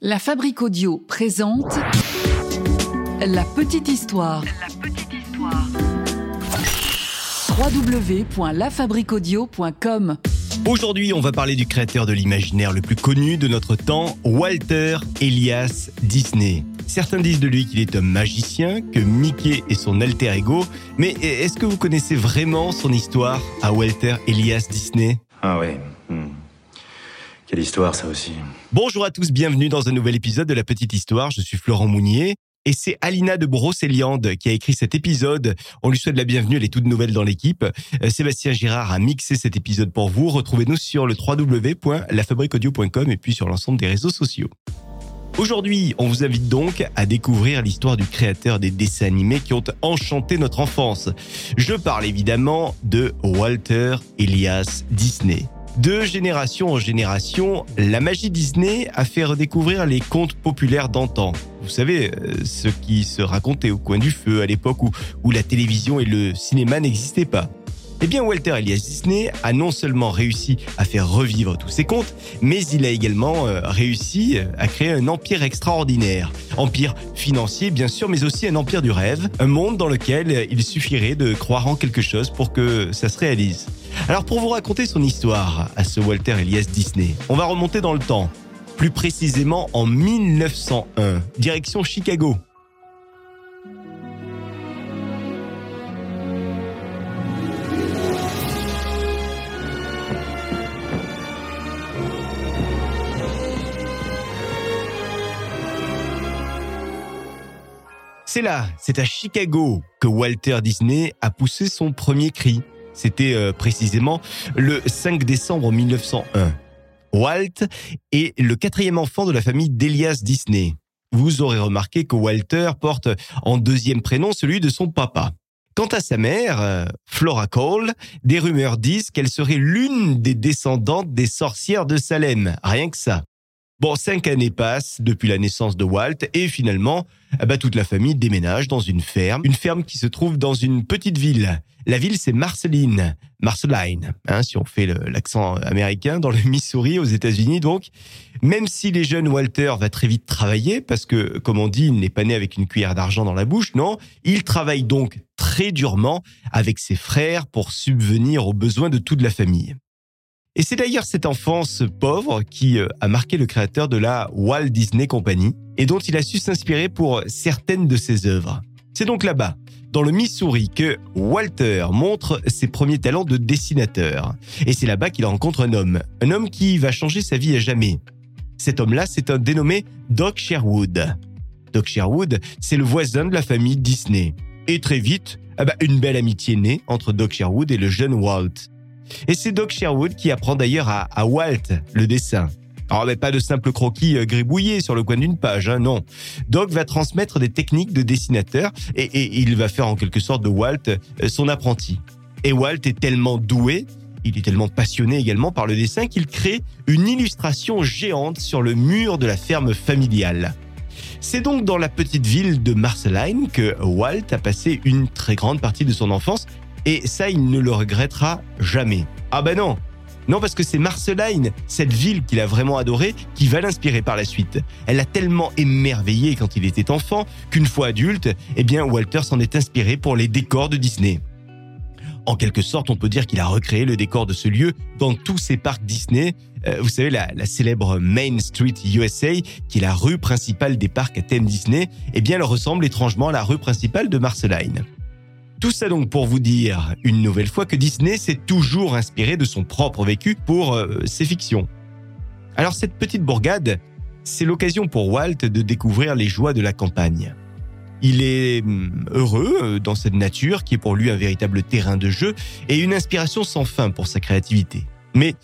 La Fabrique Audio présente La Petite Histoire. La Petite Histoire. www.lafabriqueaudio.com Aujourd'hui, on va parler du créateur de l'imaginaire le plus connu de notre temps, Walter Elias Disney. Certains disent de lui qu'il est un magicien, que Mickey est son alter ego, mais est-ce que vous connaissez vraiment son histoire à Walter Elias Disney? Ah ouais. hmm. Quelle histoire ça aussi. Bonjour à tous, bienvenue dans un nouvel épisode de La Petite Histoire. Je suis Florent Mounier. Et c'est Alina de Brocéliande qui a écrit cet épisode. On lui souhaite la bienvenue, elle est toute nouvelle dans l'équipe. Euh, Sébastien Girard a mixé cet épisode pour vous. Retrouvez-nous sur le www.lafabriqueaudio.com et puis sur l'ensemble des réseaux sociaux. Aujourd'hui, on vous invite donc à découvrir l'histoire du créateur des dessins animés qui ont enchanté notre enfance. Je parle évidemment de Walter Elias Disney. De génération en génération, la magie Disney a fait redécouvrir les contes populaires d'antan. Vous savez, euh, ceux qui se racontaient au coin du feu à l'époque où, où la télévision et le cinéma n'existaient pas. Eh bien, Walter Elias Disney a non seulement réussi à faire revivre tous ses contes, mais il a également euh, réussi à créer un empire extraordinaire. Empire financier, bien sûr, mais aussi un empire du rêve, un monde dans lequel il suffirait de croire en quelque chose pour que ça se réalise. Alors, pour vous raconter son histoire à ce Walter Elias Disney, on va remonter dans le temps. Plus précisément en 1901, direction Chicago. C'est là, c'est à Chicago que Walter Disney a poussé son premier cri. C'était euh, précisément le 5 décembre 1901. Walt est le quatrième enfant de la famille d'Elias Disney. Vous aurez remarqué que Walter porte en deuxième prénom celui de son papa. Quant à sa mère, euh, Flora Cole, des rumeurs disent qu'elle serait l'une des descendantes des sorcières de Salem. Rien que ça. Bon, cinq années passent depuis la naissance de Walt et finalement, eh ben, toute la famille déménage dans une ferme, une ferme qui se trouve dans une petite ville. La ville, c'est Marceline, Marceline, hein, si on fait l'accent américain, dans le Missouri, aux États-Unis. Donc, même si les jeunes Walter va très vite travailler, parce que, comme on dit, il n'est pas né avec une cuillère d'argent dans la bouche, non, il travaille donc très durement avec ses frères pour subvenir aux besoins de toute la famille. Et c'est d'ailleurs cette enfance pauvre qui euh, a marqué le créateur de la Walt Disney Company et dont il a su s'inspirer pour certaines de ses œuvres. C'est donc là-bas, dans le Missouri, que Walter montre ses premiers talents de dessinateur. Et c'est là-bas qu'il rencontre un homme, un homme qui va changer sa vie à jamais. Cet homme-là, c'est un dénommé Doc Sherwood. Doc Sherwood, c'est le voisin de la famille Disney. Et très vite, ah bah, une belle amitié naît entre Doc Sherwood et le jeune Walt. Et c'est Doc Sherwood qui apprend d'ailleurs à, Walt le dessin. Alors, mais pas de simple croquis euh, gribouillé sur le coin d'une page, hein, non. Doc va transmettre des techniques de dessinateur et, et il va faire en quelque sorte de Walt euh, son apprenti. Et Walt est tellement doué, il est tellement passionné également par le dessin qu'il crée une illustration géante sur le mur de la ferme familiale. C'est donc dans la petite ville de Marceline que Walt a passé une très grande partie de son enfance et ça, il ne le regrettera jamais. Ah ben non non, parce que c'est Marceline, cette ville qu'il a vraiment adorée, qui va l'inspirer par la suite. Elle a tellement émerveillé quand il était enfant qu'une fois adulte, eh bien, Walter s'en est inspiré pour les décors de Disney. En quelque sorte, on peut dire qu'il a recréé le décor de ce lieu dans tous ses parcs Disney. Euh, vous savez, la, la célèbre Main Street USA, qui est la rue principale des parcs à thème Disney, eh bien, elle ressemble étrangement à la rue principale de Marceline. Tout ça donc pour vous dire une nouvelle fois que Disney s'est toujours inspiré de son propre vécu pour euh, ses fictions. Alors cette petite bourgade, c'est l'occasion pour Walt de découvrir les joies de la campagne. Il est hum, heureux euh, dans cette nature qui est pour lui un véritable terrain de jeu et une inspiration sans fin pour sa créativité. Mais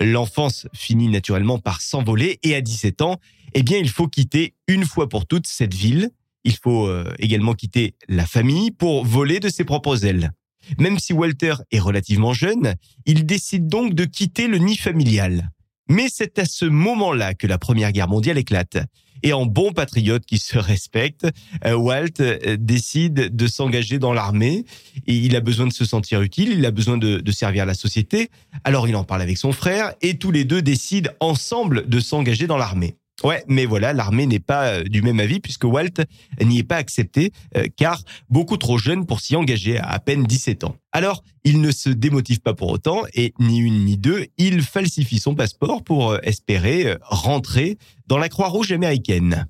l'enfance finit naturellement par s'envoler et à 17 ans, eh bien il faut quitter une fois pour toutes cette ville il faut euh, également quitter la famille pour voler de ses propres ailes. Même si Walter est relativement jeune, il décide donc de quitter le nid familial. Mais c'est à ce moment-là que la Première Guerre mondiale éclate. Et en bon patriote qui se respecte, euh, Walt euh, décide de s'engager dans l'armée. Et il a besoin de se sentir utile, il a besoin de, de servir la société. Alors il en parle avec son frère et tous les deux décident ensemble de s'engager dans l'armée. Ouais, mais voilà, l'armée n'est pas euh, du même avis puisque Walt n'y est pas accepté euh, car beaucoup trop jeune pour s'y engager à à peine 17 ans. Alors, il ne se démotive pas pour autant et ni une ni deux, il falsifie son passeport pour euh, espérer rentrer dans la Croix-Rouge américaine.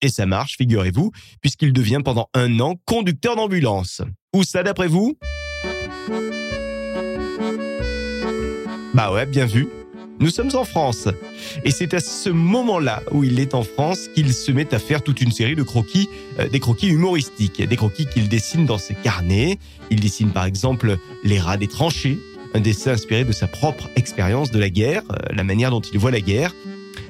Et ça marche, figurez-vous, puisqu'il devient pendant un an conducteur d'ambulance. Où ça d'après vous? Bah ouais, bien vu. Nous sommes en France. Et c'est à ce moment-là où il est en France qu'il se met à faire toute une série de croquis, euh, des croquis humoristiques, des croquis qu'il dessine dans ses carnets. Il dessine par exemple les rats des tranchées, un dessin inspiré de sa propre expérience de la guerre, euh, la manière dont il voit la guerre.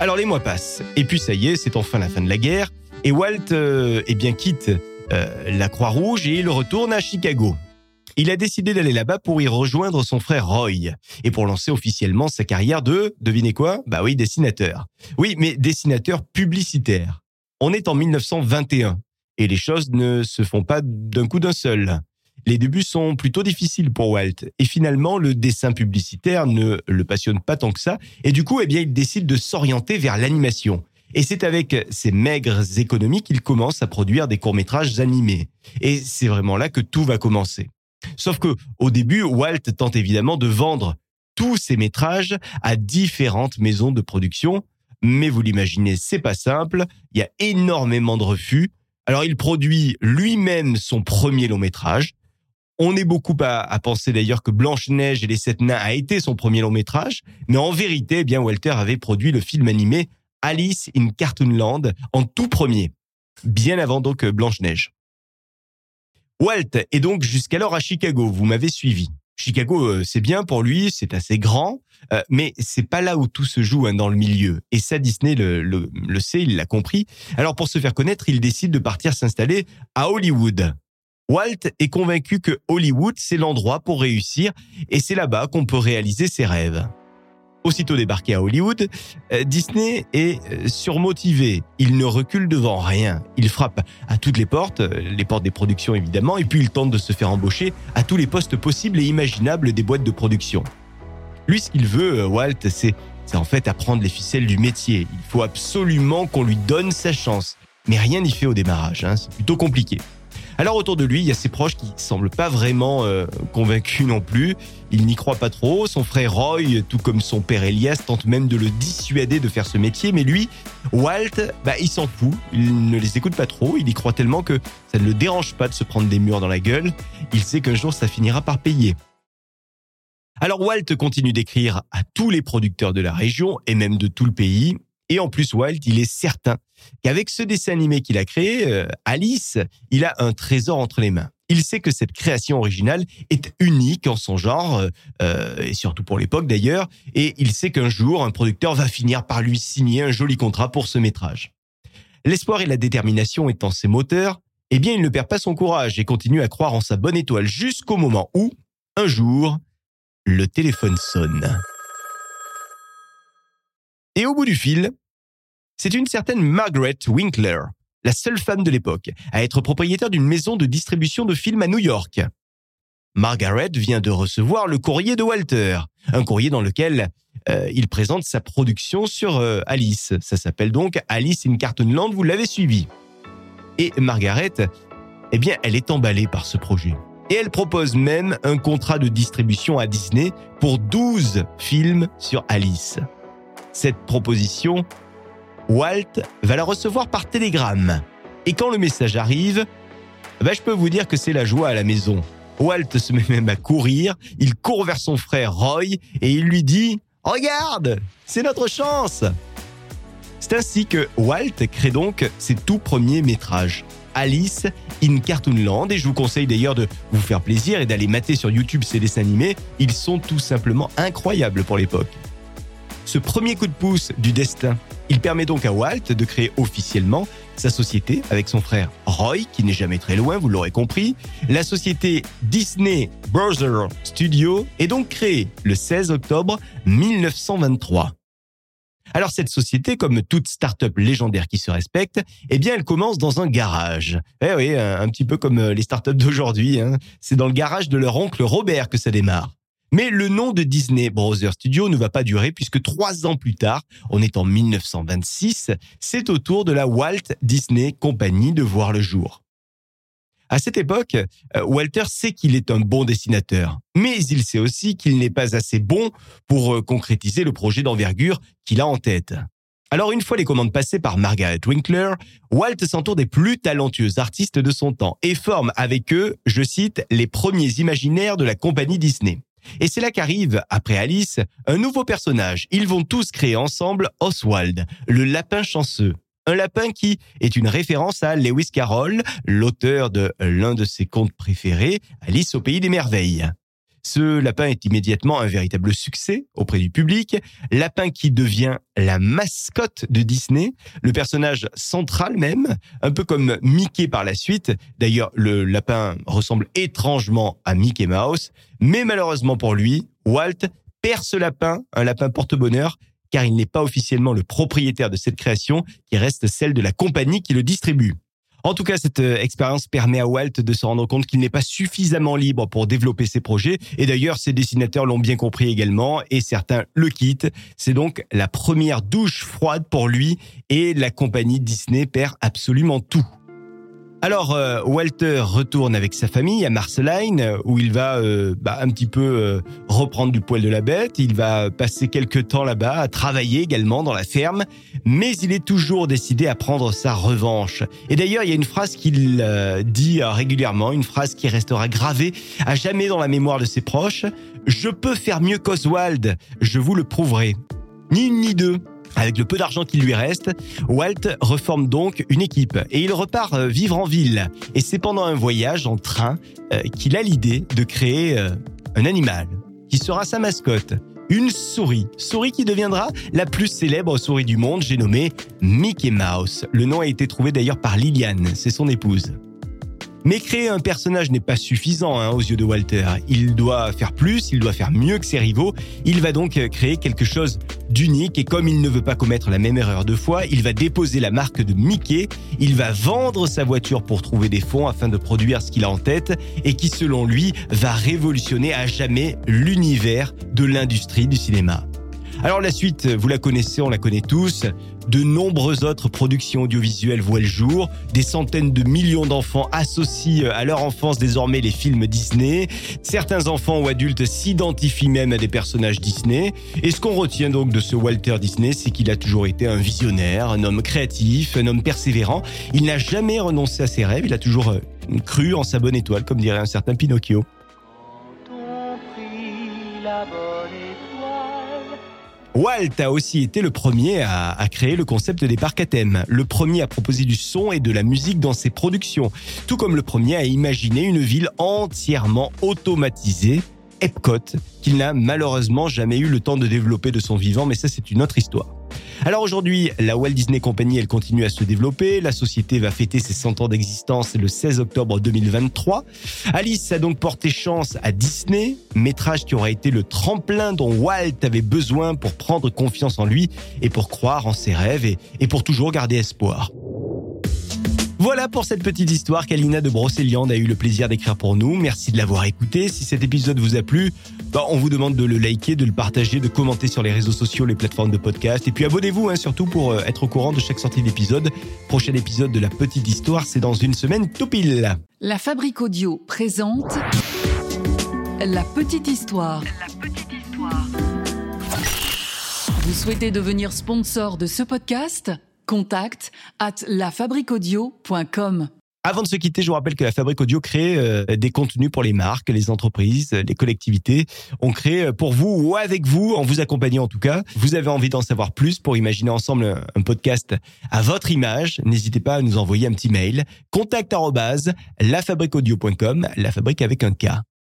Alors les mois passent, et puis ça y est, c'est enfin la fin de la guerre, et Walt euh, eh bien, quitte euh, la Croix-Rouge et il retourne à Chicago. Il a décidé d'aller là-bas pour y rejoindre son frère Roy et pour lancer officiellement sa carrière de, devinez quoi? Bah oui, dessinateur. Oui, mais dessinateur publicitaire. On est en 1921 et les choses ne se font pas d'un coup d'un seul. Les débuts sont plutôt difficiles pour Walt et finalement le dessin publicitaire ne le passionne pas tant que ça et du coup eh bien il décide de s'orienter vers l'animation. Et c'est avec ses maigres économies qu'il commence à produire des courts-métrages animés. Et c'est vraiment là que tout va commencer. Sauf que au début, Walt tente évidemment de vendre tous ses métrages à différentes maisons de production, mais vous l'imaginez, c'est pas simple, il y a énormément de refus. Alors il produit lui-même son premier long métrage. On est beaucoup à, penser d'ailleurs que Blanche-Neige et les Sept Nains a été son premier long métrage, mais en vérité, eh bien Walter avait produit le film animé Alice in Cartoonland en tout premier, bien avant donc Blanche-Neige. Walt est donc jusqu'alors à Chicago, vous m'avez suivi. Chicago, euh, c'est bien pour lui, c'est assez grand, euh, mais c'est pas là où tout se joue hein, dans le milieu. Et ça, Disney le, le, le sait, il l'a compris. Alors pour se faire connaître, il décide de partir s'installer à Hollywood. Walt est convaincu que Hollywood, c'est l'endroit pour réussir, et c'est là-bas qu'on peut réaliser ses rêves. Aussitôt débarqué à Hollywood, euh, Disney est euh, surmotivé. Il ne recule devant rien. Il frappe à toutes les portes, euh, les portes des productions évidemment, et puis il tente de se faire embaucher à tous les postes possibles et imaginables des boîtes de production. Lui, ce qu'il veut, Walt, c'est en fait apprendre les ficelles du métier. Il faut absolument qu'on lui donne sa chance. Mais rien n'y fait au démarrage, hein. c'est plutôt compliqué. Alors autour de lui, il y a ses proches qui semblent pas vraiment euh, convaincus non plus. Il n'y croit pas trop. Son frère Roy, tout comme son père Elias, tente même de le dissuader de faire ce métier. Mais lui, Walt, bah, il s'en fout. Il ne les écoute pas trop. Il y croit tellement que ça ne le dérange pas de se prendre des murs dans la gueule. Il sait qu'un jour, ça finira par payer. Alors Walt continue d'écrire à tous les producteurs de la région et même de tout le pays. Et en plus, Walt, il est certain qu'avec ce dessin animé qu'il a créé, euh, Alice, il a un trésor entre les mains. Il sait que cette création originale est unique en son genre, euh, et surtout pour l'époque d'ailleurs, et il sait qu'un jour, un producteur va finir par lui signer un joli contrat pour ce métrage. L'espoir et la détermination étant ses moteurs, eh bien il ne perd pas son courage et continue à croire en sa bonne étoile jusqu'au moment où, un jour, le téléphone sonne. Et au bout du fil, c'est une certaine Margaret Winkler, la seule femme de l'époque, à être propriétaire d'une maison de distribution de films à New York. Margaret vient de recevoir le courrier de Walter, un courrier dans lequel euh, il présente sa production sur euh, Alice. Ça s'appelle donc Alice in Cartoonland, vous l'avez suivi. Et Margaret, eh bien, elle est emballée par ce projet. Et elle propose même un contrat de distribution à Disney pour 12 films sur Alice. Cette proposition, Walt va la recevoir par télégramme. Et quand le message arrive, bah, je peux vous dire que c'est la joie à la maison. Walt se met même à courir, il court vers son frère Roy et il lui dit ⁇ Regarde, c'est notre chance !⁇ C'est ainsi que Walt crée donc ses tout premiers métrages. Alice in Cartoonland et je vous conseille d'ailleurs de vous faire plaisir et d'aller mater sur YouTube ces dessins animés, ils sont tout simplement incroyables pour l'époque. Ce premier coup de pouce du destin, il permet donc à Walt de créer officiellement sa société avec son frère Roy, qui n'est jamais très loin, vous l'aurez compris. La société Disney Brother Studio est donc créée le 16 octobre 1923. Alors cette société, comme toute start-up légendaire qui se respecte, eh bien elle commence dans un garage. Eh oui, un, petit peu comme les start-up d'aujourd'hui. Hein. C'est dans le garage de leur oncle Robert que ça démarre. Mais le nom de Disney Brother Studio ne va pas durer puisque trois ans plus tard, on est en 1926, c'est au tour de la Walt Disney Company de voir le jour. À cette époque, euh, Walter sait qu'il est un bon dessinateur, mais il sait aussi qu'il n'est pas assez bon pour euh, concrétiser le projet d'envergure qu'il a en tête. Alors une fois les commandes passées par Margaret Winkler, Walt s'entoure des plus talentueux artistes de son temps et forme avec eux, je cite, les premiers imaginaires de la compagnie Disney. Et c'est là qu'arrive, après Alice, un nouveau personnage. Ils vont tous créer ensemble Oswald, le lapin chanceux. Un lapin qui est une référence à Lewis Carroll, l'auteur de l'un de ses contes préférés, Alice au pays des merveilles. Ce lapin est immédiatement un véritable succès auprès du public, lapin qui devient la mascotte de Disney, le personnage central même, un peu comme Mickey par la suite. D'ailleurs, le lapin ressemble étrangement à Mickey Mouse, mais malheureusement pour lui, Walt perd ce lapin, un lapin porte-bonheur, car il n'est pas officiellement le propriétaire de cette création qui reste celle de la compagnie qui le distribue. En tout cas, cette euh, expérience permet à Walt de se rendre compte qu'il n'est pas suffisamment libre pour développer ses projets. Et d'ailleurs, ses dessinateurs l'ont bien compris également et certains le quittent. C'est donc la première douche froide pour lui et la compagnie Disney perd absolument tout. Alors euh, Walter retourne avec sa famille à Marceline où il va euh, bah, un petit peu euh, reprendre du poil de la bête. Il va passer quelques temps là-bas à travailler également dans la ferme, mais il est toujours décidé à prendre sa revanche. Et d'ailleurs, il y a une phrase qu'il dit régulièrement, une phrase qui restera gravée à jamais dans la mémoire de ses proches. Je peux faire mieux qu'Oswald, je vous le prouverai. Ni une ni deux. Avec le peu d'argent qui lui reste, Walt reforme donc une équipe et il repart euh, vivre en ville. Et c'est pendant un voyage en train euh, qu'il a l'idée de créer euh, un animal qui sera sa mascotte. Une souris. Souris qui deviendra la plus célèbre souris du monde, j'ai nommé Mickey Mouse. Le nom a été trouvé d'ailleurs par Liliane, c'est son épouse. Mais créer un personnage n'est pas suffisant hein, aux yeux de Walter. Il doit faire plus, il doit faire mieux que ses rivaux. Il va donc créer quelque chose d'unique et comme il ne veut pas commettre la même erreur deux fois, il va déposer la marque de Mickey, il va vendre sa voiture pour trouver des fonds afin de produire ce qu'il a en tête et qui selon lui va révolutionner à jamais l'univers de l'industrie du cinéma. Alors la suite, vous la connaissez, on la connaît tous. De nombreuses autres productions audiovisuelles voient le jour. Des centaines de millions d'enfants associent à leur enfance désormais les films Disney. Certains enfants ou adultes s'identifient même à des personnages Disney. Et ce qu'on retient donc de ce Walter Disney, c'est qu'il a toujours été un visionnaire, un homme créatif, un homme persévérant. Il n'a jamais renoncé à ses rêves. Il a toujours euh, cru en sa bonne étoile, comme dirait un certain Pinocchio. Walt a aussi été le premier à, créer le concept des parcs à thème, le premier à proposer du son et de la musique dans ses productions, tout comme le premier à imaginer une ville entièrement automatisée, Epcot, qu'il n'a malheureusement jamais eu le temps de développer de son vivant, mais ça c'est une autre histoire. Alors aujourd'hui, la Walt Disney Company, elle continue à se développer. La société va fêter ses 100 ans d'existence le 16 octobre 2023. Alice a donc porté chance à Disney, métrage qui aura été le tremplin dont Walt avait besoin pour prendre confiance en lui et pour croire en ses rêves et, et pour toujours garder espoir. Voilà pour cette petite histoire qu'Alina de Brocéliande a eu le plaisir d'écrire pour nous. Merci de l'avoir écouté. Si cet épisode vous a plu, bah, on vous demande de le liker, de le partager, de commenter sur les réseaux sociaux, les plateformes de podcast. Et puis abonnez-vous hein, surtout pour euh, être au courant de chaque sortie d'épisode. Prochain épisode de La Petite Histoire, c'est dans une semaine tout pile. La Fabrique Audio présente La Petite Histoire. La Petite Histoire. Vous souhaitez devenir sponsor de ce podcast? Contact at lafabriquaudio.com. Avant de se quitter, je vous rappelle que la Fabrique Audio crée euh, des contenus pour les marques, les entreprises, les collectivités. On crée euh, pour vous ou avec vous, en vous accompagnant en tout cas. Vous avez envie d'en savoir plus pour imaginer ensemble un podcast à votre image. N'hésitez pas à nous envoyer un petit mail. Contact la fabrique avec un K.